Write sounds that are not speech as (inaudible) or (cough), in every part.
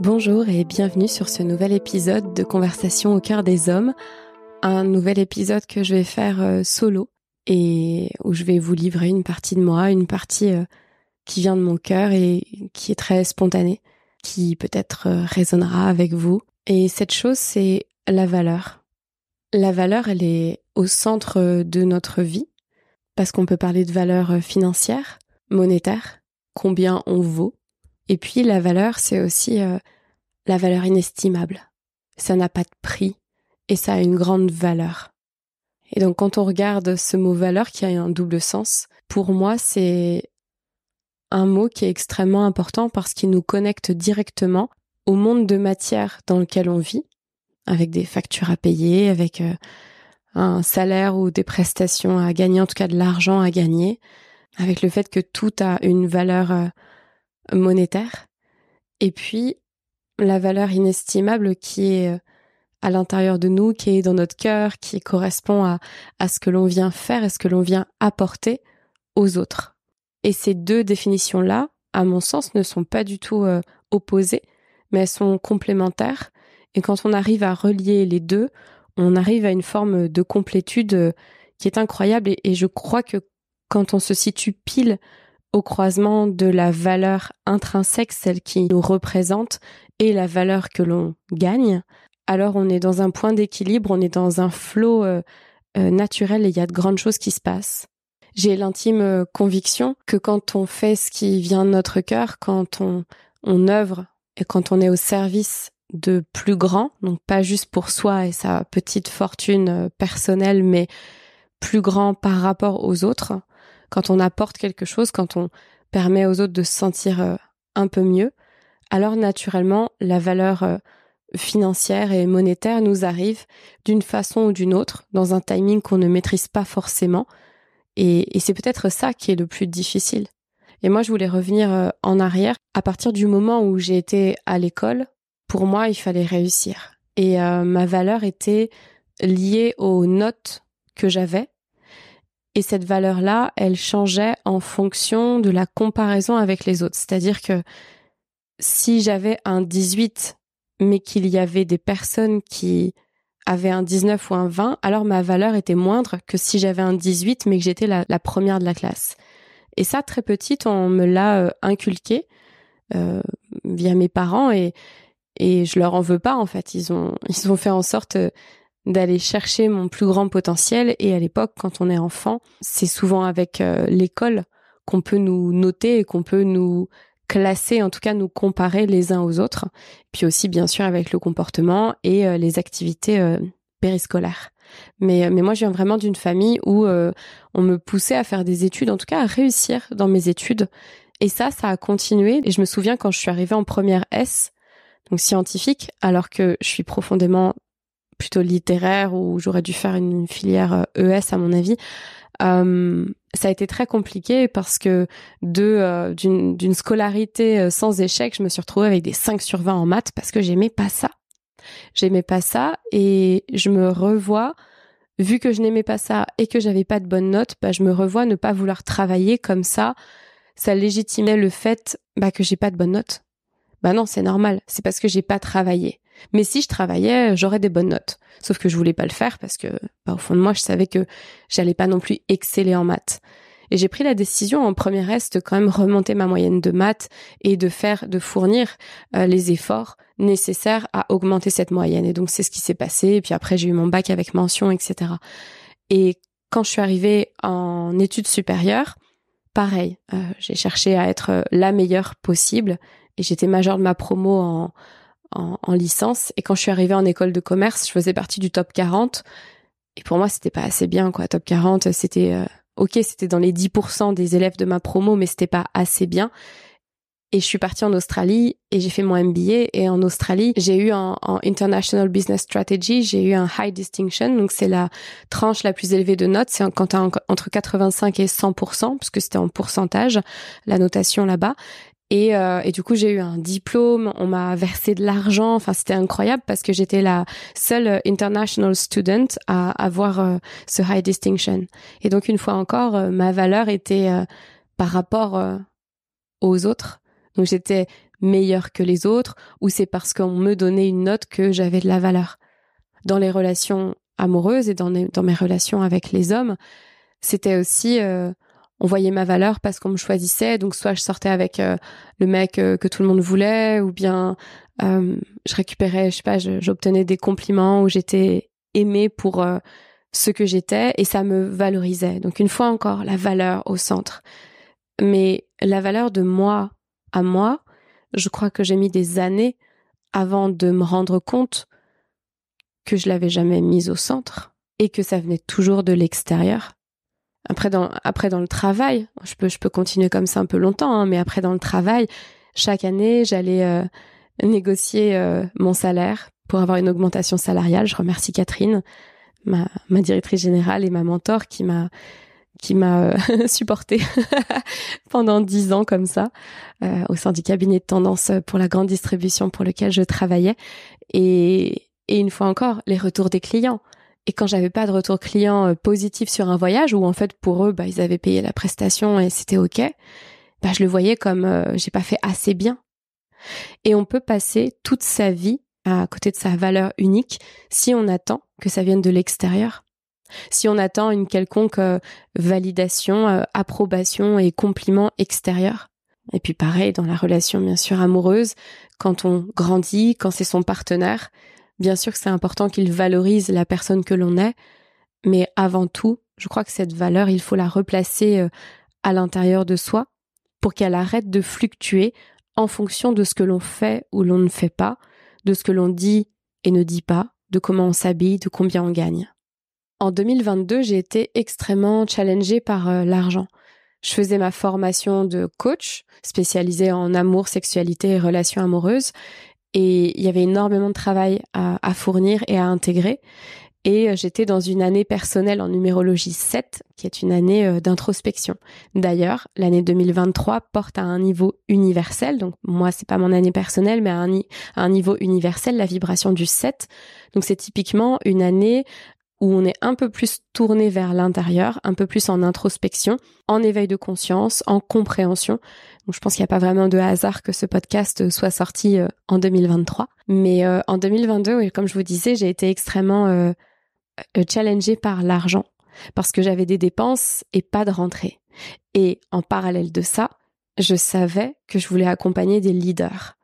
Bonjour et bienvenue sur ce nouvel épisode de Conversation au cœur des hommes. Un nouvel épisode que je vais faire euh, solo et où je vais vous livrer une partie de moi, une partie euh, qui vient de mon cœur et qui est très spontanée, qui peut-être euh, résonnera avec vous. Et cette chose, c'est la valeur. La valeur, elle est au centre de notre vie parce qu'on peut parler de valeur financière, monétaire, combien on vaut, et puis la valeur, c'est aussi euh, la valeur inestimable. Ça n'a pas de prix et ça a une grande valeur. Et donc quand on regarde ce mot valeur qui a un double sens, pour moi c'est un mot qui est extrêmement important parce qu'il nous connecte directement au monde de matière dans lequel on vit, avec des factures à payer, avec euh, un salaire ou des prestations à gagner, en tout cas de l'argent à gagner, avec le fait que tout a une valeur euh, monétaire, et puis la valeur inestimable qui est euh, à l'intérieur de nous, qui est dans notre cœur, qui correspond à, à ce que l'on vient faire et ce que l'on vient apporter aux autres. Et ces deux définitions-là, à mon sens, ne sont pas du tout euh, opposées, mais elles sont complémentaires. Et quand on arrive à relier les deux, on arrive à une forme de complétude euh, qui est incroyable. et je crois que quand on se situe pile au croisement de la valeur intrinsèque, celle qui nous représente, et la valeur que l'on gagne, alors on est dans un point d'équilibre, on est dans un flot euh, euh, naturel et il y a de grandes choses qui se passent. J'ai l'intime euh, conviction que quand on fait ce qui vient de notre cœur, quand on, on œuvre et quand on est au service de plus grand, donc pas juste pour soi et sa petite fortune personnelle, mais plus grand par rapport aux autres, quand on apporte quelque chose, quand on permet aux autres de se sentir euh, un peu mieux, alors naturellement la valeur euh, financière et monétaire nous arrive d'une façon ou d'une autre, dans un timing qu'on ne maîtrise pas forcément. Et, c'est peut-être ça qui est le plus difficile. Et moi, je voulais revenir euh, en arrière. À partir du moment où j'ai été à l'école, pour moi, il fallait réussir. Et ma valeur était liée aux notes que j'avais et cette valeur-là, elle changeait en fonction de la comparaison avec les autres. C'est-à-dire que si j'avais un 18, mais qu'il y avait des personnes qui avaient un 19 ou un 20, alors ma valeur était moindre que si j'avais un 18, mais que j'étais la, première de la classe. Et ça, très petite, on me l'a euh, inculqué euh, via mes parents et, et je leur en veux pas en fait. Ils ont (laughs) ils ont fait en sorte euh, d'aller chercher mon plus grand potentiel. Et à l'époque, quand on est enfant, c'est souvent avec euh, l'école qu'on peut nous noter et qu'on peut nous classer, en tout cas nous comparer les uns aux autres. Puis aussi, bien sûr, avec le comportement et euh, les activités euh, périscolaires. Mais, mais moi, je viens vraiment d'une famille où on me poussait à faire des études, en tout cas à réussir dans mes études. Et ça, ça a continué. Et je me souviens quand je suis arrivée en première S, donc scientifique, alors que je suis profondément plutôt littéraire où j'aurais dû faire une filière ES euh, e à mon avis. Euh, ça a été très compliqué parce que de euh, d'une scolarité sans échec, je me suis retrouvée avec des 5 sur 20 en maths parce que j'aimais pas ça. J'aimais pas ça et je me revois vu que je n'aimais pas ça et que j'avais pas de bonnes notes, bah je me revois ne pas vouloir travailler comme ça. Ça légitimait le fait bah que j'ai pas de bonnes notes. Bah non, c'est normal, c'est parce que j'ai pas travaillé. Mais si je travaillais, j'aurais des bonnes notes. Sauf que je voulais pas le faire parce que, bah, au fond de moi, je savais que j'allais pas non plus exceller en maths. Et j'ai pris la décision en premier est de quand même remonter ma moyenne de maths et de faire, de fournir euh, les efforts nécessaires à augmenter cette moyenne. Et donc c'est ce qui s'est passé. Et puis après j'ai eu mon bac avec mention, etc. Et quand je suis arrivée en études supérieures, pareil, euh, j'ai cherché à être la meilleure possible. Et j'étais majeure de ma promo en, en, licence. Et quand je suis arrivée en école de commerce, je faisais partie du top 40. Et pour moi, c'était pas assez bien, quoi. Top 40, c'était euh, ok, c'était dans les 10% des élèves de ma promo, mais c'était pas assez bien. Et je suis partie en Australie et j'ai fait mon MBA. Et en Australie, j'ai eu en, International Business Strategy, j'ai eu un High Distinction. Donc c'est la tranche la plus élevée de notes. C'est quand t'as entre 85 et 100%, puisque c'était en pourcentage, la notation là-bas. Et, euh, et, du coup, j'ai eu un diplôme, on m'a versé de l'argent. Enfin, c'était incroyable parce que j'étais la seule international student à avoir euh, ce high distinction. Et donc, une fois encore, euh, ma valeur était par rapport aux autres. Donc, j'étais meilleure que les autres ou c'est parce qu'on me donnait une note que j'avais de la valeur. Dans les relations amoureuses et dans, dans mes relations avec les hommes, c'était aussi euh, on voyait ma valeur parce qu'on me choisissait. Donc soit je sortais avec euh, le mec euh, que tout le monde voulait, ou bien je récupérais, je sais pas, j'obtenais des compliments où j'étais aimée pour ce que j'étais et ça me valorisait. Donc une fois encore, la valeur au centre. Mais la valeur de moi à moi, je crois que j'ai mis des années avant de me rendre compte que je l'avais jamais mise au centre et que ça venait toujours de l'extérieur. Après dans, après dans le travail, je peux, je peux continuer comme ça un peu longtemps, hein, mais après dans le travail, chaque année, j'allais euh, négocier euh, mon salaire pour avoir une augmentation salariale. Je remercie Catherine, ma, ma directrice générale et ma mentor qui m'a qui m'a euh, (laughs) supporté (laughs) pendant dix ans comme ça euh, au sein du cabinet de tendance pour la grande distribution pour lequel je travaillais et, et une fois encore les retours des clients et quand j'avais pas de retour client euh, positif sur un voyage où en fait pour eux bah ils avaient payé la prestation et c'était ok bah je le voyais comme j'ai pas fait assez bien et on peut passer toute sa vie à côté de sa valeur unique si on attend que ça vienne de l'extérieur si on attend une quelconque euh, validation, euh, approbation et compliment extérieur. Et puis pareil dans la relation bien sûr amoureuse, quand on grandit, quand c'est son partenaire, bien sûr que c'est important qu'il valorise la personne que l'on est, mais avant tout, je crois que cette valeur, il faut la replacer euh, à l'intérieur de soi pour qu'elle arrête de fluctuer en fonction de ce que l'on fait ou l'on ne fait pas, de ce que l'on dit et ne dit pas, de comment on s'habille, de combien on gagne. En 2022, j'ai été extrêmement challengée par euh, l'argent. Je faisais ma formation de coach spécialisée en amour, sexualité et relations amoureuses. Et il y avait énormément de travail à, fournir et à intégrer. Et euh, j'étais dans une année personnelle en numérologie 7, qui est une année euh, d'introspection. D'ailleurs, l'année 2023 porte à un niveau universel. Donc moi, c'est pas mon année personnelle, mais à un, à un niveau universel, la vibration du 7. Donc c'est typiquement une année où on est un peu plus tourné vers l'intérieur, un peu plus en introspection, en éveil de conscience, en compréhension. Donc je pense qu'il n'y a pas vraiment de hasard que ce podcast soit sorti euh, en 2023. Mais euh, en 2022, comme je vous disais, j'ai été extrêmement euh, challengée par l'argent parce que j'avais des dépenses et pas de rentrée. Et en parallèle de ça, je savais que je voulais accompagner des leaders.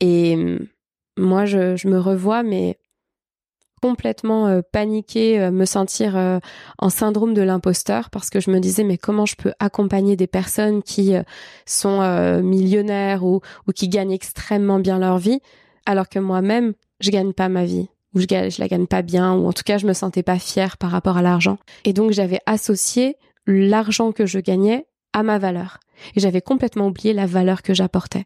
Et hum, moi, je, je me revois, mais complètement euh, paniquer, euh, me sentir euh, en syndrome de l'imposteur parce que je me disais mais comment je peux accompagner des personnes qui sont millionnaires ou, ou qui gagnent extrêmement bien leur vie alors que moi-même je gagne pas ma vie ou je, je la gagne pas bien ou en tout cas je me sentais pas fière par rapport à l'argent. Et donc j'avais associé l'argent que je gagnais à ma valeur. Et j'avais complètement oublié la valeur que j'apportais.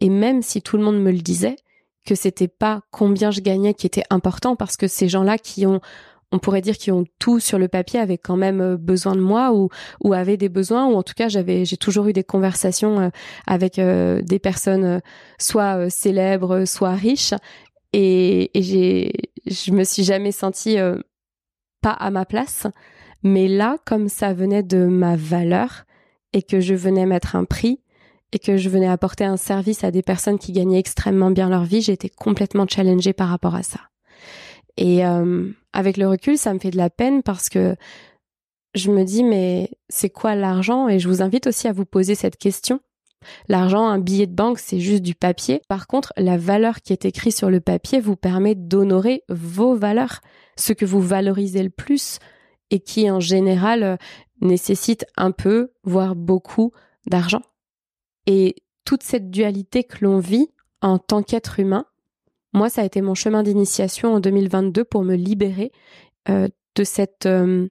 Et même si tout le monde me le disait que c'était pas combien je gagnais qui était important parce que ces gens-là qui ont on pourrait dire qui ont tout sur le papier avaient quand même euh, besoin de moi ou ou avaient des besoins ou en tout cas j'avais j'ai toujours eu des conversations euh, avec euh, des personnes soit célèbres soit riches. Et, et j'ai je me suis jamais sentie pas à ma place. Mais là comme ça venait de ma valeur et que je venais mettre un prix et que je venais apporter un service à des personnes qui gagnaient extrêmement bien leur vie, j'étais complètement challengée par rapport à ça. Et euh, avec le recul, ça me fait de la peine parce que je me dis mais c'est quoi l'argent? Et je vous invite aussi à vous poser cette question. L'argent, un billet de banque, c'est juste du papier. Par contre, la valeur qui est écrite sur le papier vous permet d'honorer vos valeurs, ce que vous valorisez le plus et qui en général euh, nécessite un peu, voire beaucoup d'argent. Et toute cette dualité que l'on vit en tant qu'être humain, moi, ça a été mon chemin d'initiation en 2022 pour me libérer euh, de cette, euh,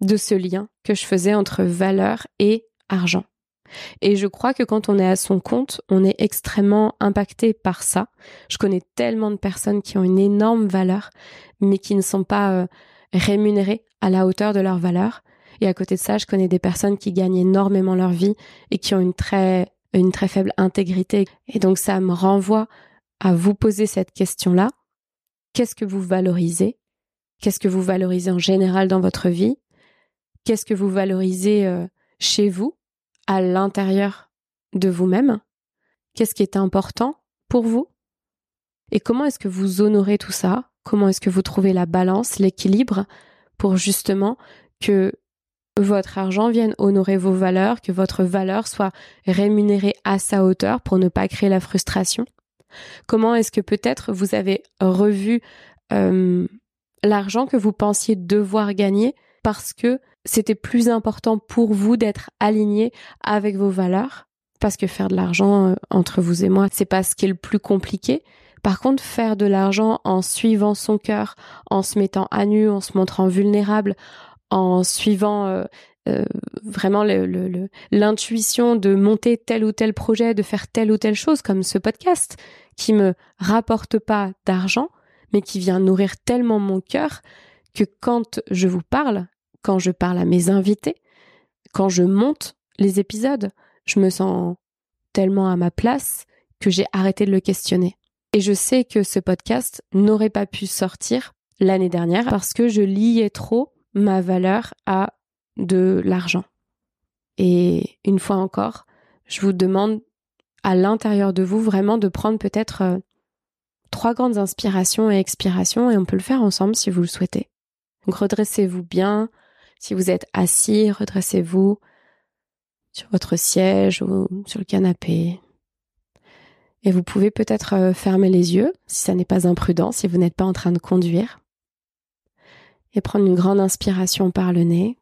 de ce lien que je faisais entre valeur et argent. Et je crois que quand on est à son compte, on est extrêmement impacté par ça. Je connais tellement de personnes qui ont une énorme valeur, mais qui ne sont pas euh, rémunérées à la hauteur de leur valeur. Et à côté de ça, je connais des personnes qui gagnent énormément leur vie et qui ont une très une très faible intégrité. Et donc ça me renvoie à vous poser cette question-là. Qu'est-ce que vous valorisez? Qu'est-ce que vous valorisez en général dans votre vie? Qu'est-ce que vous valorisez euh, chez vous, à l'intérieur de vous-même? Qu'est-ce qui est important pour vous? Et comment est-ce que vous honorez tout ça? Comment est-ce que vous trouvez la balance, l'équilibre pour justement que votre argent vienne honorer vos valeurs, que votre valeur soit rémunérée à sa hauteur pour ne pas créer la frustration Comment est-ce que peut-être vous avez revu euh, l'argent que vous pensiez devoir gagner parce que c'était plus important pour vous d'être aligné avec vos valeurs? Parce que faire de l'argent euh, entre vous et moi, c'est pas ce qui est le plus compliqué. Par contre, faire de l'argent en suivant son cœur, en se mettant à nu, en se montrant vulnérable, en suivant euh, euh, vraiment l'intuition de monter tel ou tel projet, de faire telle ou telle chose, comme ce podcast, qui me rapporte pas d'argent, mais qui vient nourrir tellement mon cœur que quand je vous parle, quand je parle à mes invités, quand je monte les épisodes, je me sens tellement à ma place que j'ai arrêté de le questionner. Et je sais que ce podcast n'aurait pas pu sortir l'année dernière parce que je liais trop ma valeur à de l'argent. Et une fois encore, je vous demande à l'intérieur de vous vraiment de prendre peut-être euh, trois grandes inspirations et expirations et on peut le faire ensemble si vous le souhaitez. Redressez-vous bien. Si vous êtes assis, redressez-vous sur votre siège ou sur le canapé. Et vous pouvez peut-être euh, fermer les yeux si ça n'est pas imprudent, si vous n'êtes pas en train de conduire. Et prendre une grande inspiration par le nez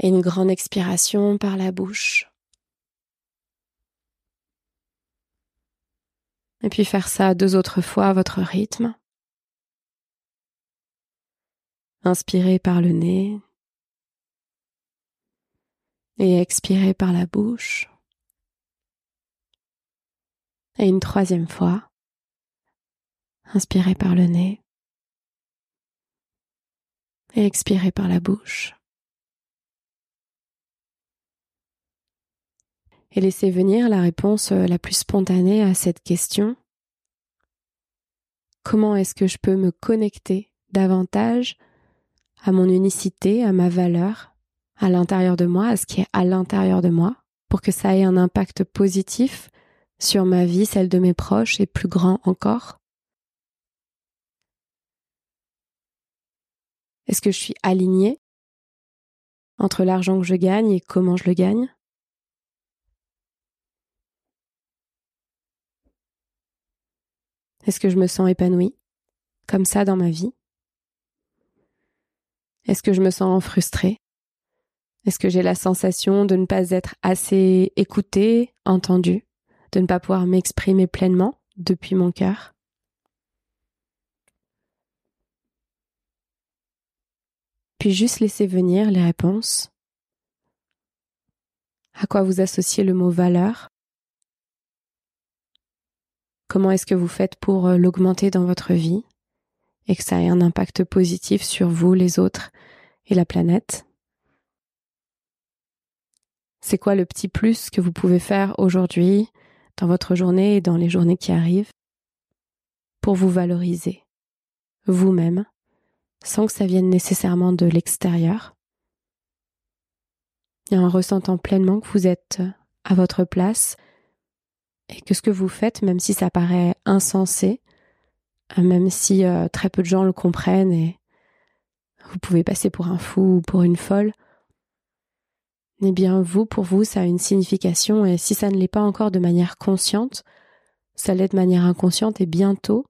et une grande expiration par la bouche. Et puis faire ça deux autres fois à votre rythme. Inspirez par le nez et expirez par la bouche. Et une troisième fois, inspirez par le nez et expirez par la bouche. et laissez venir la réponse euh, la plus spontanée à cette question. Comment est-ce que je peux me connecter davantage à mon unicité, à ma valeur, à l'intérieur de moi, à ce qui est à l'intérieur de moi, pour que ça ait un impact positif sur ma vie, celle de mes proches et plus grand encore? Est-ce que je suis alignée entre l'argent que je gagne et comment je le gagne? Est-ce que je me sens épanouie comme ça dans ma vie? Est-ce que je me sens frustrée? Est-ce que j'ai la sensation de ne pas être assez écoutée, entendue, de ne pas pouvoir m'exprimer pleinement depuis mon cœur? Puis juste laisser venir les réponses. À quoi vous associez le mot valeur? Comment est-ce que vous faites pour euh, l'augmenter dans votre vie et que ça ait un impact positif sur vous, les autres et la planète? C'est quoi le petit plus que vous pouvez faire aujourd'hui, dans votre journée et dans les journées qui arrivent, pour vous valoriser vous-même, sans que ça vienne nécessairement de l'extérieur, et en ressentant pleinement que vous êtes à votre place et que ce que vous faites, même si ça paraît insensé, euh, même si euh, très peu de gens le comprennent et vous pouvez passer pour un fou ou pour une folle, eh bien vous, pour vous, ça a une signification et si ça ne l'est pas encore de manière consciente, ça l'est de manière inconsciente et bientôt,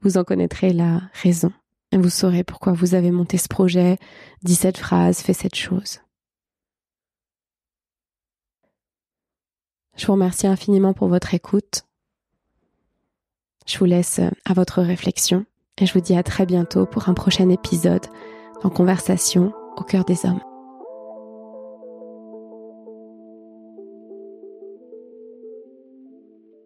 vous en connaîtrez la raison. Et vous saurez pourquoi vous avez monté ce projet, dit cette phrase, fait cette chose. Je vous remercie infiniment pour votre écoute. Je vous laisse à votre réflexion et je vous dis à très bientôt pour un prochain épisode dans Conversation au cœur des hommes.